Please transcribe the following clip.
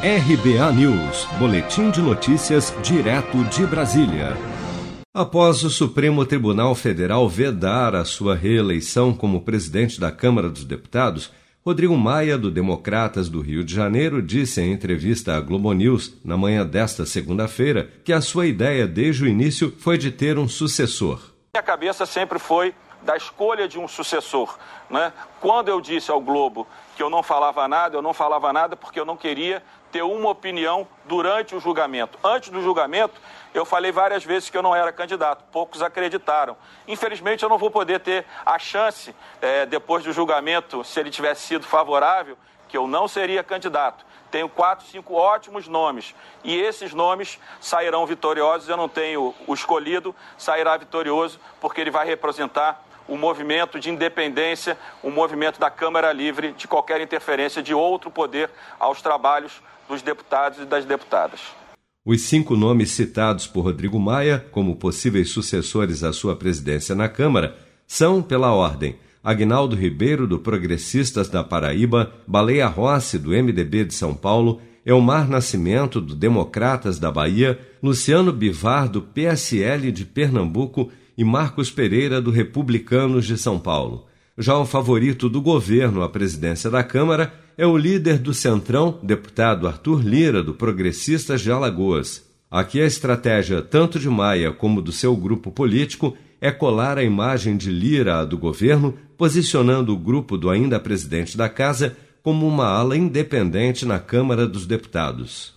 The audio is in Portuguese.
RBA News, Boletim de Notícias, direto de Brasília. Após o Supremo Tribunal Federal vedar a sua reeleição como presidente da Câmara dos Deputados, Rodrigo Maia, do Democratas do Rio de Janeiro, disse em entrevista à Globo News, na manhã desta segunda-feira, que a sua ideia desde o início foi de ter um sucessor. Minha cabeça sempre foi da escolha de um sucessor. Né? Quando eu disse ao Globo que eu não falava nada, eu não falava nada porque eu não queria ter uma opinião durante o julgamento. Antes do julgamento, eu falei várias vezes que eu não era candidato, poucos acreditaram. Infelizmente, eu não vou poder ter a chance, é, depois do julgamento, se ele tivesse sido favorável, que eu não seria candidato. Tenho quatro, cinco ótimos nomes e esses nomes sairão vitoriosos. Eu não tenho o escolhido, sairá vitorioso porque ele vai representar o movimento de independência, o movimento da Câmara Livre de qualquer interferência de outro poder aos trabalhos dos deputados e das deputadas. Os cinco nomes citados por Rodrigo Maia como possíveis sucessores à sua presidência na Câmara são, pela ordem, Agnaldo Ribeiro, do Progressistas da Paraíba, Baleia Rossi, do MDB de São Paulo, Elmar Nascimento, do Democratas da Bahia, Luciano Bivar, do PSL de Pernambuco e Marcos Pereira, do Republicanos de São Paulo. Já o favorito do governo à presidência da Câmara é o líder do Centrão, deputado Arthur Lira, do Progressistas de Alagoas. Aqui a estratégia tanto de Maia como do seu grupo político é colar a imagem de Lira à do governo, posicionando o grupo do ainda presidente da casa como uma ala independente na Câmara dos Deputados.